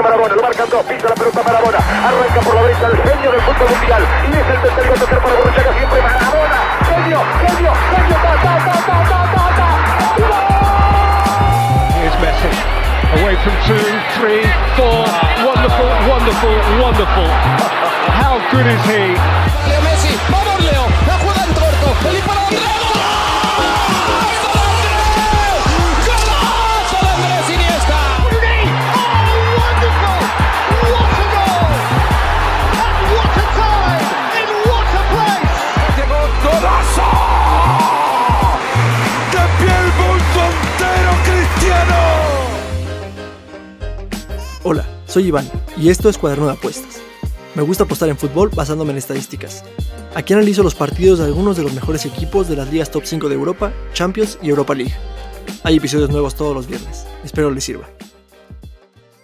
tiene Marabona, lo marcan dos, pisa la pelota Marabona, arranca por la derecha el genio del fútbol mundial, y es el tercero tocar para Borruchaga, siempre Marabona, genio, genio, genio, ta, ta, ta, ta, ta, ta, ta. Here's Messi. Away from two, three, four. Wonderful, wonderful, wonderful. How good is he? Hola, soy Iván y esto es Cuaderno de Apuestas. Me gusta apostar en fútbol basándome en estadísticas. Aquí analizo los partidos de algunos de los mejores equipos de las ligas top 5 de Europa, Champions y Europa League. Hay episodios nuevos todos los viernes. Espero les sirva.